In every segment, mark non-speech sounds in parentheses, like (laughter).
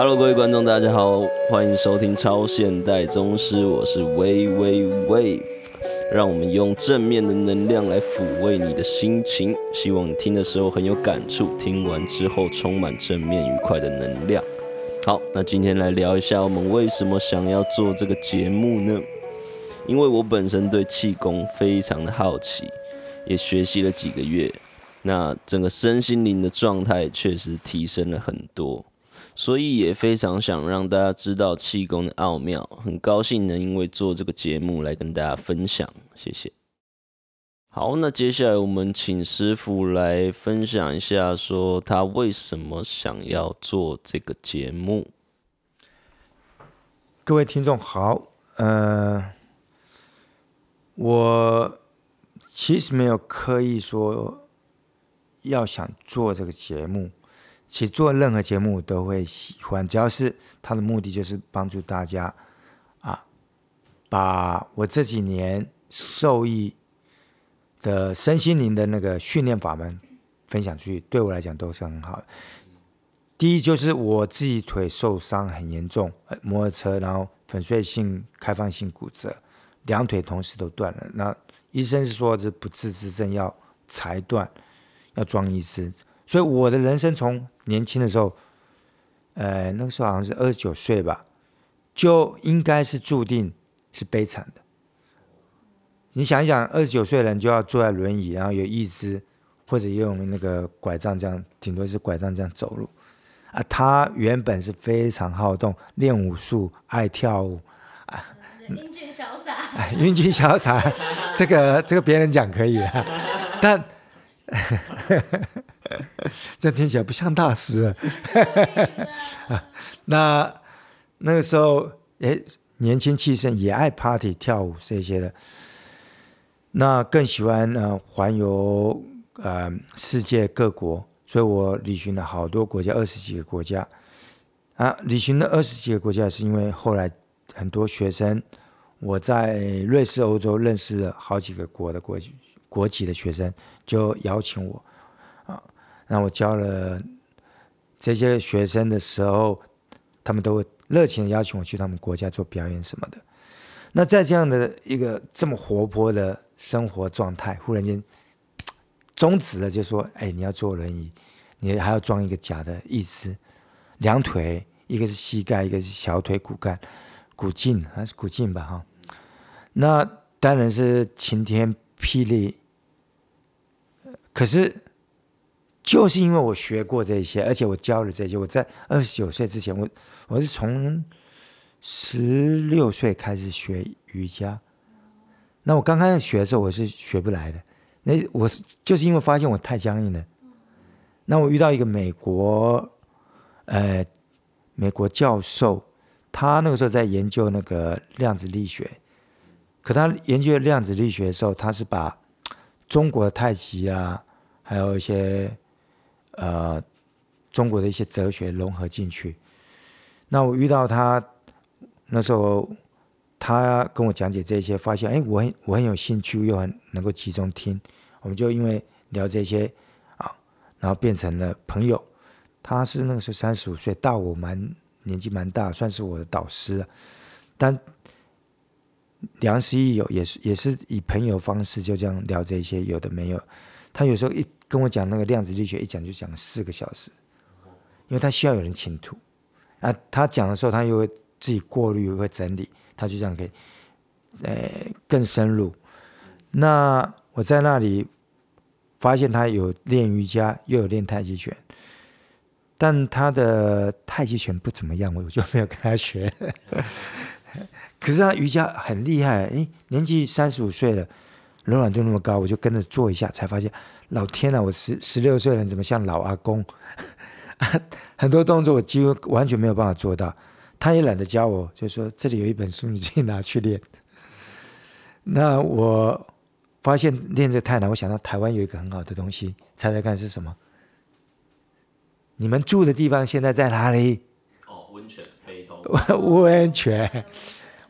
Hello，各位观众，大家好，欢迎收听超现代宗师，我是微微 Wave，让我们用正面的能量来抚慰你的心情，希望你听的时候很有感触，听完之后充满正面愉快的能量。好，那今天来聊一下我们为什么想要做这个节目呢？因为我本身对气功非常的好奇，也学习了几个月，那整个身心灵的状态确实提升了很多。所以也非常想让大家知道气功的奥妙，很高兴能因为做这个节目来跟大家分享，谢谢。好，那接下来我们请师傅来分享一下，说他为什么想要做这个节目。各位听众好，呃，我其实没有刻意说要想做这个节目。其实做任何节目都会喜欢，只要是他的目的就是帮助大家啊，把我这几年受益的身心灵的那个训练法门分享出去，对我来讲都是很好的。第一就是我自己腿受伤很严重，摩托车然后粉碎性开放性骨折，两腿同时都断了。那医生是说这不治之症，要裁断，要装医师。所以我的人生从年轻的时候，呃，那个时候好像是二十九岁吧，就应该是注定是悲惨的。你想一想，二十九岁的人就要坐在轮椅，然后有义肢，或者用那个拐杖这样，顶多是拐杖这样走路。啊，他原本是非常好动，练武术，爱跳舞，啊，英俊潇洒，英俊潇洒，这个这个别人讲可以啊，但。(laughs) 这听起来不像大师 (laughs) 啊。那那个时候，哎，年轻气盛，也爱 party 跳舞这些的。那更喜欢呃环游呃世界各国，所以我旅行了好多国家，二十几个国家。啊，旅行了二十几个国家，是因为后来很多学生，我在瑞士、欧洲认识了好几个国的国国籍的学生，就邀请我。那我教了这些学生的时候，他们都会热情的邀请我去他们国家做表演什么的。那在这样的一个这么活泼的生活状态，忽然间终止了，就说：“哎，你要坐轮椅，你还要装一个假的义肢，两腿，一个是膝盖，一个是小腿骨干、骨胫还是骨胫吧？哈，那当然是晴天霹雳。可是。”就是因为我学过这些，而且我教了这些。我在二十九岁之前，我我是从十六岁开始学瑜伽。那我刚开始学的时候，我是学不来的。那我是就是因为发现我太僵硬了。那我遇到一个美国，呃，美国教授，他那个时候在研究那个量子力学。可他研究量子力学的时候，他是把中国太极啊，还有一些。呃，中国的一些哲学融合进去。那我遇到他那时候，他跟我讲解这些，发现哎，我很我很有兴趣，又很能够集中听。我们就因为聊这些啊，然后变成了朋友。他是那个时候三十五岁，大我蛮年纪蛮大，算是我的导师了。但良师益友，也是也是以朋友方式就这样聊这些，有的没有。他有时候一。跟我讲那个量子力学，一讲就讲四个小时，因为他需要有人倾吐啊。他讲的时候，他又会自己过滤，会整理，他就这样可以，呃，更深入。那我在那里发现他有练瑜伽，又有练太极拳，但他的太极拳不怎么样，我就没有跟他学。(laughs) 可是他瑜伽很厉害，哎，年纪三十五岁了，柔软度那么高，我就跟着做一下，才发现。老天呐，我十十六岁人怎么像老阿公？(laughs) 很多动作我几乎完全没有办法做到。他也懒得教我，就说这里有一本书，你自己拿去练。(laughs) 那我发现练这太难，我想到台湾有一个很好的东西，猜猜看是什么？你们住的地方现在在哪里？哦，温泉，北投。(laughs) 温泉。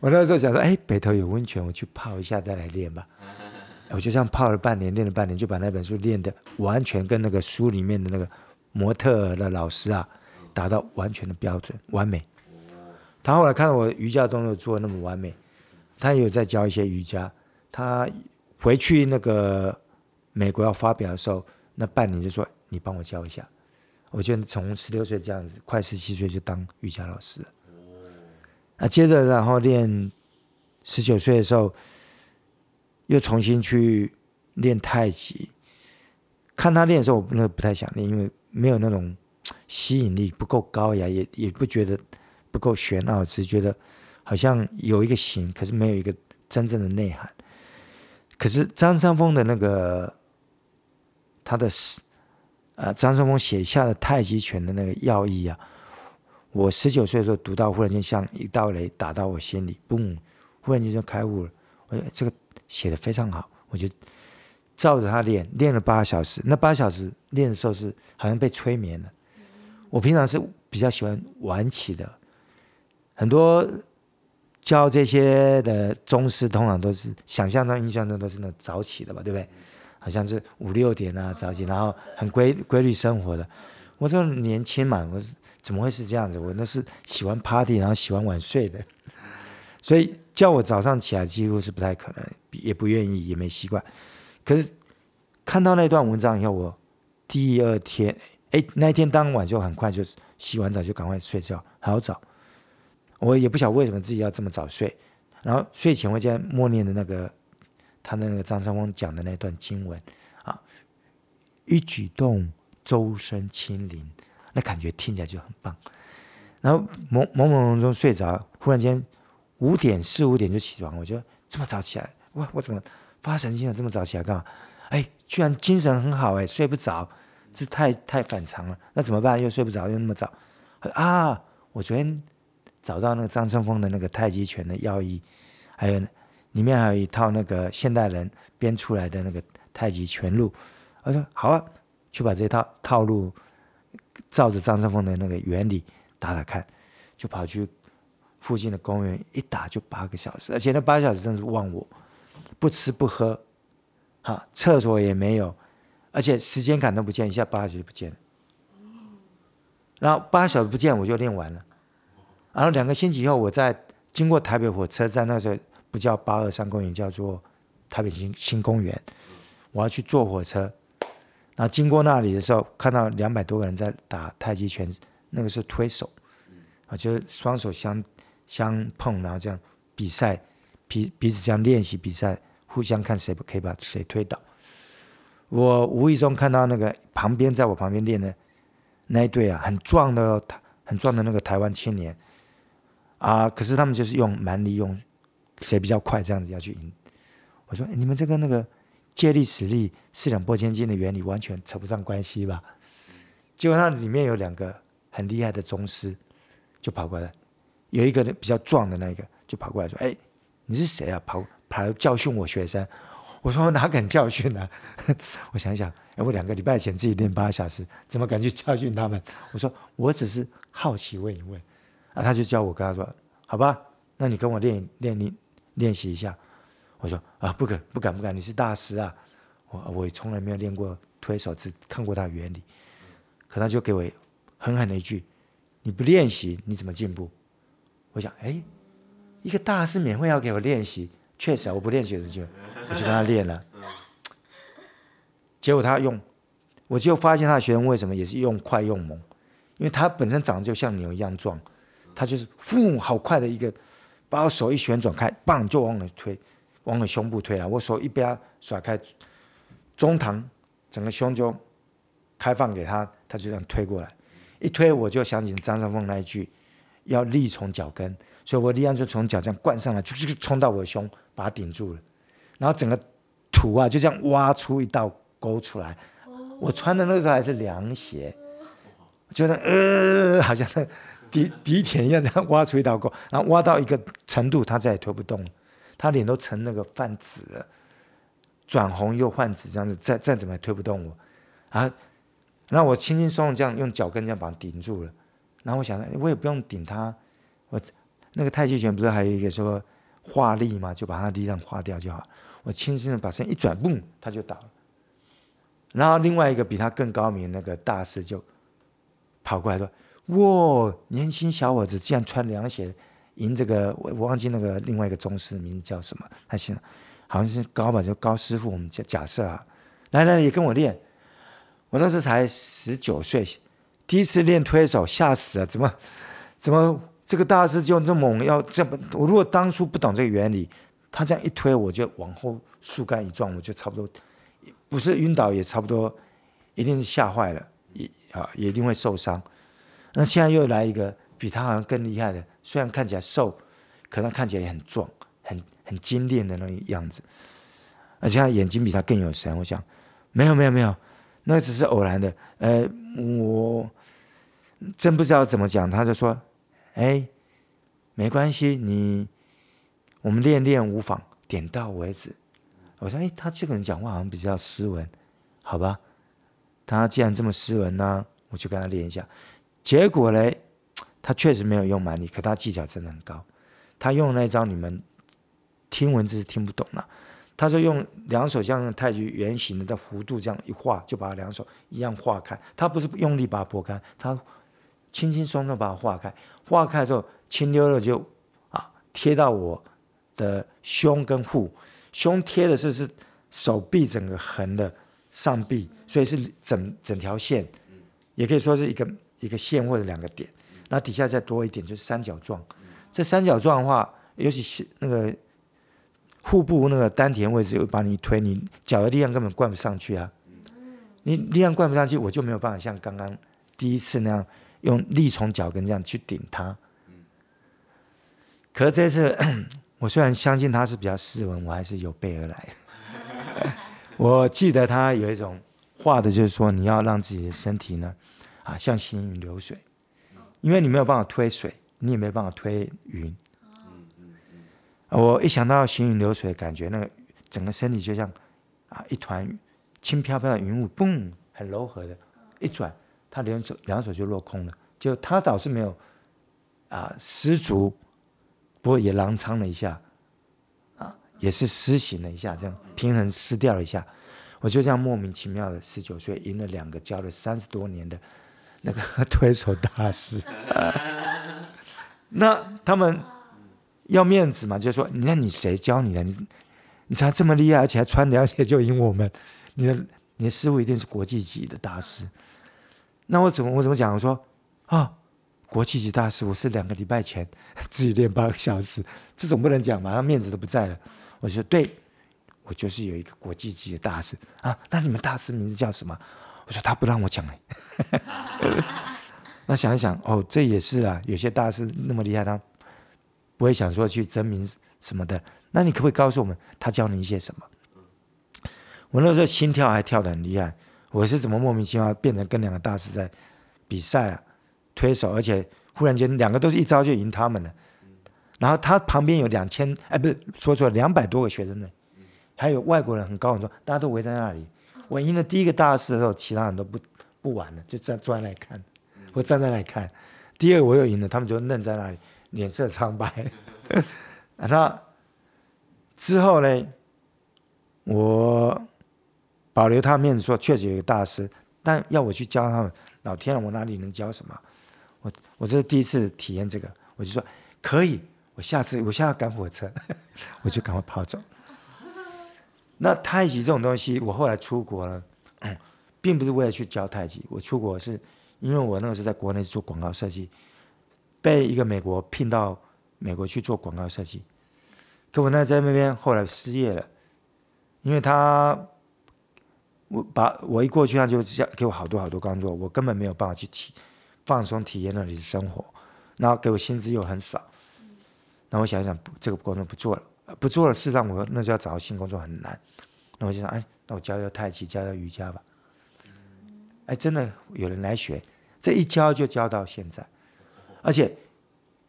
我那时候想说，哎，北头有温泉，我去泡一下再来练吧。我就这样泡了半年，练了半年，就把那本书练的完全跟那个书里面的那个模特的老师啊，达到完全的标准，完美。他后来看到我瑜伽动作做那么完美，他也有在教一些瑜伽。他回去那个美国要发表的时候，那半年就说你帮我教一下。我就从十六岁这样子，快十七岁就当瑜伽老师了。啊，接着然后练，十九岁的时候又重新去练太极。看他练的时候，我那不太想练，因为没有那种吸引力不够高呀，也也不觉得不够玄奥，只是觉得好像有一个形，可是没有一个真正的内涵。可是张三丰的那个他的呃，张三丰写下的太极拳的那个要义啊，我十九岁的时候读到，忽然间像一道雷打到我心里，嘣，忽然间就开悟了。我觉得这个写的非常好，我就照着他练，练了八小时。那八小时练的时候是好像被催眠了。我平常是比较喜欢晚起的，很多教这些的宗师通常都是想象中、印象中都是那早起的嘛，对不对？好像是五六点啊早起，然后很规规律生活的。我这年轻嘛，我怎么会是这样子？我那是喜欢 party，然后喜欢晚睡的，所以叫我早上起来几乎是不太可能，也不愿意，也没习惯。可是看到那段文章以后，我第二天，哎，那一天当晚就很快就洗完澡就赶快睡觉，好早。我也不晓得为什么自己要这么早睡，然后睡前会在默念的那个。他那个张三丰讲的那段经文啊，一举动周身轻灵，那感觉听起来就很棒。然后朦朦胧胧中睡着，忽然间五点四五点就起床，我就这么早起来，哇，我怎么发神经了？这么早起来干嘛？哎，居然精神很好哎，睡不着，这太太反常了。那怎么办？又睡不着，又那么早啊！我昨天找到那个张三丰的那个太极拳的要义，还有。里面还有一套那个现代人编出来的那个太极拳路，我说好啊，去把这套套路照着张三丰的那个原理打打看，就跑去附近的公园一打就八个小时，而且那八个小时真是忘我，不吃不喝，哈，厕所也没有，而且时间感都不见，一下八小时就不见了，然后八小时不见我就练完了，然后两个星期以后我在经过台北火车站那时候。不叫八二三公园，叫做台北新新公园。我要去坐火车，然后经过那里的时候，看到两百多个人在打太极拳，那个是推手，啊，就是双手相相碰，然后这样比赛，彼彼此这样练习比赛，互相看谁可以把谁推倒。我无意中看到那个旁边在我旁边练的那一对啊，很壮的，很壮的那个台湾青年，啊，可是他们就是用蛮力用。谁比较快？这样子要去赢？我说你们这个那个借力使力、四两拨千斤的原理完全扯不上关系吧？结果那里面有两个很厉害的宗师就跑过来，有一个比较壮的那个就跑过来说：“哎，你是谁啊？跑跑来教训我学生？”我说：“我哪敢教训呢？” (laughs) 我想想，哎，我两个礼拜前自己练八小时，怎么敢去教训他们？我说：“我只是好奇问一问。”啊，他就叫我跟他说：“好吧，那你跟我练练练。”练习一下，我说啊，不敢，不敢，不敢！你是大师啊，我我从来没有练过推手，只看过他的原理。可他就给我狠狠的一句：“你不练习，你怎么进步？”我想，哎，一个大师免费要给我练习，确实，我不练习就 (laughs) 我就跟他练了。结果他用，我就发现他的学生为什么也是用快用猛，因为他本身长得就像牛一样壮，他就是呼，好快的一个。把我手一旋转开，棒就往我推，往我胸部推了。我手一边甩开，中堂整个胸就开放给他，他就这样推过来。一推我就想起张三丰那一句，要力从脚跟，所以我力量就从脚这样灌上来，就就冲到我的胸，把它顶住了。然后整个土啊就这样挖出一道沟出来。我穿的那个时候还是凉鞋，觉得呃好像。鼻鼻田一样这样挖出一道沟，然后挖到一个程度，他再也推不动了。他脸都成那个泛紫了，转红又泛紫，这样子再再怎么也推不动我。啊，然后我轻轻松松这样用脚跟这样把它顶住了。然后我想，我也不用顶他，我那个太极拳不是还有一个说化力嘛，就把他力量化掉就好。我轻轻的把身一转，嘣，他就倒了。然后另外一个比他更高明那个大师就跑过来说。哇，年轻小伙子竟然穿凉鞋赢这个，我我忘记那个另外一个宗师名字叫什么，他现在好像是高吧，就高师傅，我们假假设啊，来来也跟我练。我那时候才十九岁，第一次练推手，吓死了！怎么怎么这个大师就这么猛？要这么？我如果当初不懂这个原理，他这样一推，我就往后树干一撞，我就差不多不是晕倒，也差不多一定是吓坏了，也啊也一定会受伤。那现在又来一个比他好像更厉害的，虽然看起来瘦，可能看起来也很壮，很很精炼的那个样子，而且他眼睛比他更有神。我想，没有没有没有。那只是偶然的，呃，我真不知道怎么讲。他就说：“哎，没关系，你我们练练无妨，点到为止。”我说：“哎，他这个人讲话好像比较斯文，好吧？他既然这么斯文呢，我就跟他练一下。结果嘞，他确实没有用蛮力，可他技巧真的很高。他用那招，你们听文字是听不懂了。”他说用两手像太极圆形的的弧度这样一画，就把两手一样画开。他不是用力把它拨开，他轻轻松松把它化开。化开之后，轻溜溜就啊贴到我的胸跟腹。胸贴的是是手臂整个横的上臂，所以是整整条线，也可以说是一个一个线或者两个点。那底下再多一点就是三角状。这三角状的话，尤其是那个。腹部那个丹田位置，又把你推，你脚的力量根本灌不上去啊！你力量灌不上去，我就没有办法像刚刚第一次那样用力从脚跟这样去顶他。可是这次，(clears throat) 我虽然相信他是比较斯文，我还是有备而来。(laughs) 我记得他有一种话的，就是说你要让自己的身体呢，啊，像行云流水，因为你没有办法推水，你也没办法推云。我一想到行云流水感觉，那个整个身体就像啊一团轻飘飘的云雾，嘣，很柔和的，一转，他两手两手就落空了。就他倒是没有啊失足，不过也狼仓了一下，啊也是失形了一下，这样平衡失掉了一下。我就这样莫名其妙的十九岁赢了两个教了三十多年的那个 (laughs) 推手大师，那他们。要面子嘛，就说，你看你谁教你的？你你才这么厉害，而且还穿凉鞋就赢我们，你的你的师傅一定是国际级的大师。那我怎么我怎么讲？我说啊，国际级大师，我是两个礼拜前自己练八个小时，这总不能讲嘛，他面子都不在了。我说对，我就是有一个国际级的大师啊。那你们大师名字叫什么？我说他不让我讲哎。(laughs) 那想一想，哦，这也是啊，有些大师那么厉害，他。不会想说去争名什么的，那你可不可以告诉我们他教你一些什么？我那时候心跳还跳得很厉害，我是怎么莫名其妙变成跟两个大师在比赛啊？推手，而且忽然间两个都是一招就赢他们了。然后他旁边有两千，哎，不是说错了，两百多个学生呢，还有外国人很高很多，大家都围在那里。我赢了第一个大师的时候，其他人都不不玩了，就站坐在那里看，我站在那里看。第二我又赢了，他们就愣在那里。脸色苍白，(laughs) 那之后呢？我保留他面子说，确实有一个大师，但要我去教他们，老天，我哪里能教什么？我我这是第一次体验这个，我就说可以，我下次我现在要赶火车，(laughs) 我就赶快跑走。那太极这种东西，我后来出国了，(clears throat) 并不是为了去教太极，我出国是因为我那个时候在国内做广告设计。被一个美国聘到美国去做广告设计，可我那在那边后来失业了，因为他我把我一过去他就叫给我好多好多工作，我根本没有办法去体放松体验那里的生活，然后给我薪资又很少，那我想想这个工作不做了，不做了，事实上我那就要找新工作很难，那我就想哎，那我教教太极，教教瑜伽吧，哎，真的有人来学，这一教就教到现在。而且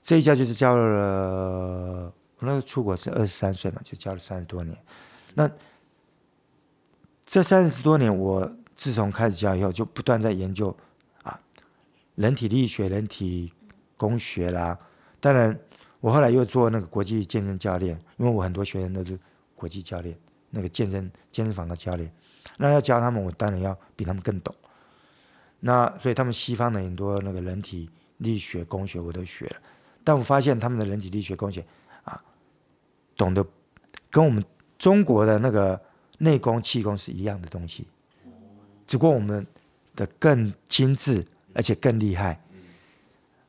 这一教就是教了，我那时候出国是二十三岁嘛，就教了三十多年。那这三十多年，我自从开始教以后，就不断在研究啊，人体力学、人体工学啦。当然，我后来又做那个国际健身教练，因为我很多学生都是国际教练，那个健身健身房的教练。那要教他们，我当然要比他们更懂。那所以他们西方的很多那个人体。力学、工学我都学了，但我发现他们的人体力学、工学啊，懂得跟我们中国的那个内功、气功是一样的东西，只不过我们的更精致，而且更厉害。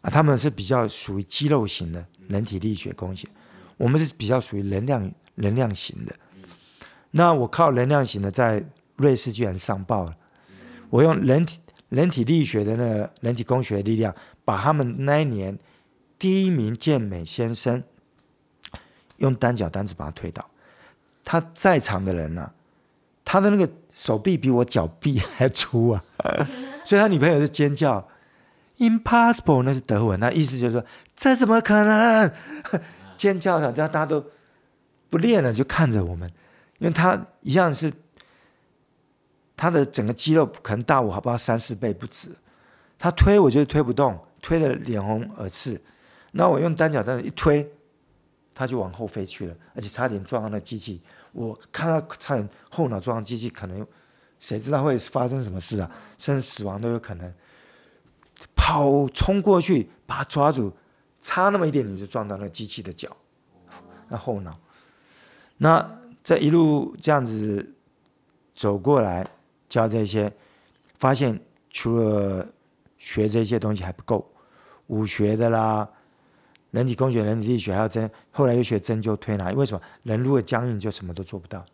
啊，他们是比较属于肌肉型的人体力学、工学，我们是比较属于能量能量型的。那我靠能量型的在瑞士居然上报了，我用人体人体力学的那个人体工学力量，把他们那一年第一名健美先生用单脚单子把他推倒。他在场的人呢、他的那个手臂比我脚臂还粗啊，(laughs) 所以他女朋友就尖叫，impossible，那是德文，那意思就是说这怎么可能？(laughs) 尖叫的，这样大家都不练了，就看着我们，因为他一样是他的整个肌肉可能大我好不好三四倍不止，他推我就推不动，推的脸红耳赤，那我用单脚凳一推，他就往后飞去了，而且差点撞到那机器。我看到差点后脑撞机器，可能谁知道会发生什么事啊？甚至死亡都有可能。跑冲过去把他抓住，差那么一点你就撞到那机器的脚，那后脑。那这一路这样子走过来，教这些，发现除了学这些东西还不够，武学的啦，人体工学、人体力学，还要针，后来又学针灸推拿。为什么人如果僵硬，就什么都做不到？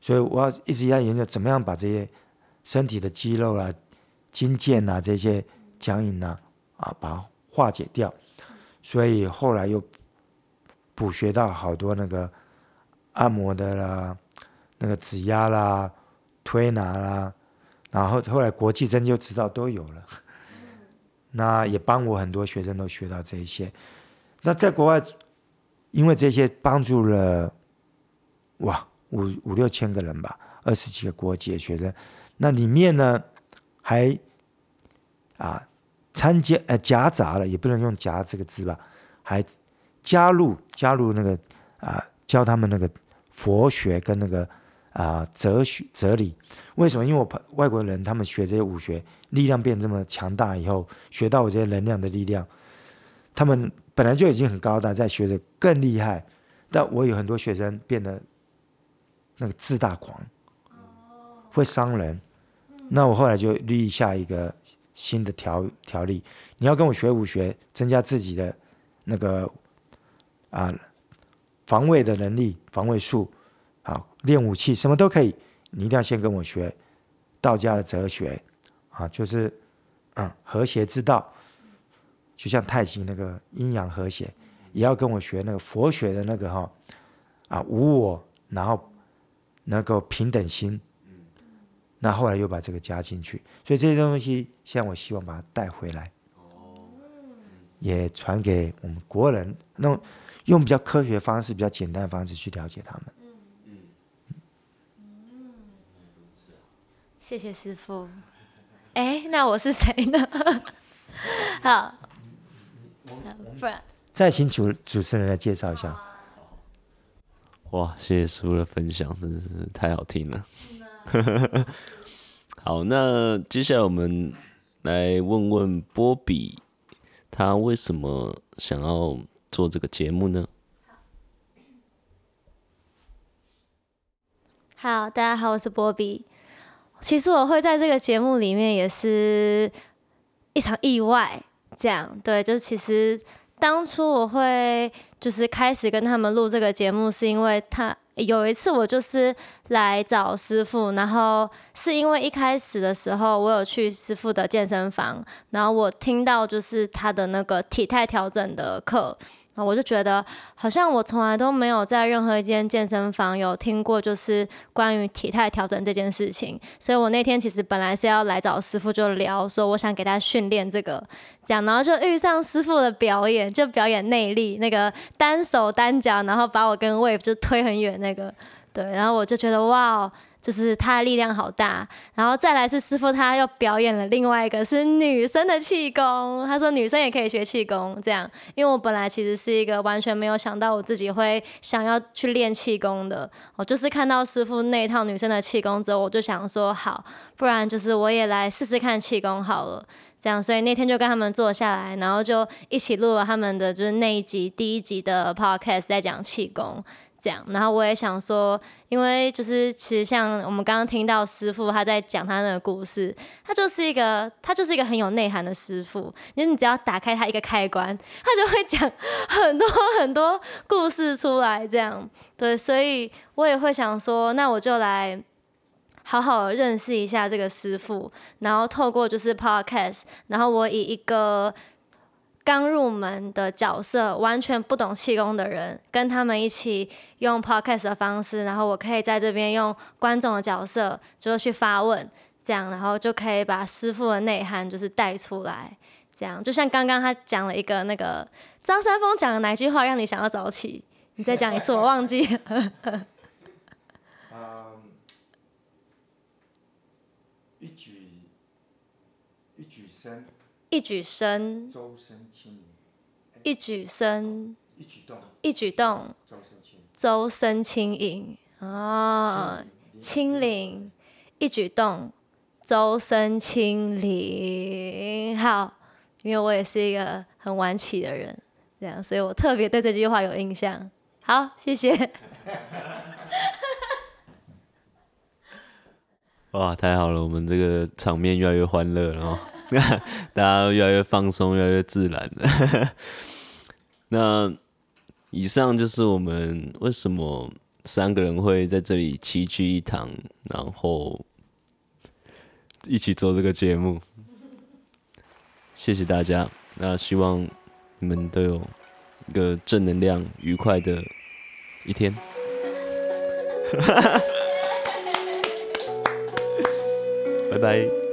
所以我要一直要研究怎么样把这些身体的肌肉啊、筋腱啊这些僵硬啊啊，把它化解掉。所以后来又补学到好多那个按摩的啦、那个指压啦、推拿啦，然后后来国际针灸指导都有了。那也帮我很多学生都学到这一些。那在国外，因为这些帮助了哇五五六千个人吧，二十几个国籍的学生。那里面呢还啊参加呃夹杂了，也不能用夹这个字吧，还加入加入那个啊教他们那个佛学跟那个啊哲学哲理。为什么？因为我怕外国人他们学这些武学，力量变这么强大以后，学到我这些能量的力量，他们本来就已经很高大，再学的更厉害。但我有很多学生变得那个自大狂，会伤人。那我后来就立下一个新的条条例：你要跟我学武学，增加自己的那个啊防卫的能力、防卫术，好练武器，什么都可以。你一定要先跟我学道家的哲学啊，就是嗯和谐之道，就像太极那个阴阳和谐，也要跟我学那个佛学的那个哈啊无我，然后那个平等心。那后来又把这个加进去，所以这些东西，现在我希望把它带回来，也传给我们国人，那用比较科学方式、比较简单的方式去了解他们。谢谢师傅。哎，那我是谁呢？(laughs) 好，不然再请主主持人来介绍一下。哇，谢谢师傅的分享，真的是太好听了。(laughs) 好，那接下来我们来问问波比，他为什么想要做这个节目呢？好，大家好，我是波比。其实我会在这个节目里面也是一场意外，这样对，就是其实当初我会就是开始跟他们录这个节目，是因为他有一次我就是来找师傅，然后是因为一开始的时候我有去师傅的健身房，然后我听到就是他的那个体态调整的课。然后我就觉得，好像我从来都没有在任何一间健身房有听过，就是关于体态调整这件事情。所以我那天其实本来是要来找师傅就聊，说我想给他训练这个，这样，然后就遇上师傅的表演，就表演内力，那个单手单脚，然后把我跟 Wave 就推很远那个，对，然后我就觉得哇，就是他的力量好大。然后再来是师傅他又表演了另外一个是女生的气功，他说女生也可以学气功，这样。因为我本来其实是一个完全没有想到我自己会想要去练气功的，我就是看到师傅那一套女生的气功之后，我就想说好，不然就是我也来试试看气功好了。这样，所以那天就跟他们坐下来，然后就一起录了他们的就是那一集第一集的 podcast，在讲气功。这样，然后我也想说，因为就是其实像我们刚刚听到师傅他在讲他那个故事，他就是一个他就是一个很有内涵的师傅，因为你只要打开他一个开关，他就会讲很多很多故事出来。这样，对，所以我也会想说，那我就来。好好认识一下这个师傅，然后透过就是 podcast，然后我以一个刚入门的角色，完全不懂气功的人，跟他们一起用 podcast 的方式，然后我可以在这边用观众的角色，就是去发问，这样，然后就可以把师傅的内涵就是带出来，这样，就像刚刚他讲了一个那个张三丰讲的哪句话让你想要早起？你再讲一次，我忘记了。(laughs) 一举身，周身轻盈；一举身，一举动，一举动，周身轻盈。啊，轻灵，一举动，周身轻灵。好，因为我也是一个很晚起的人，这样，所以我特别对这句话有印象。好，谢谢。(laughs) 哇，太好了，我们这个场面越来越欢乐了。(laughs) 大家都越来越放松，越来越自然了。(laughs) 那以上就是我们为什么三个人会在这里齐聚一堂，然后一起做这个节目。谢谢大家，那希望你们都有一个正能量、愉快的一天。(laughs) 拜拜。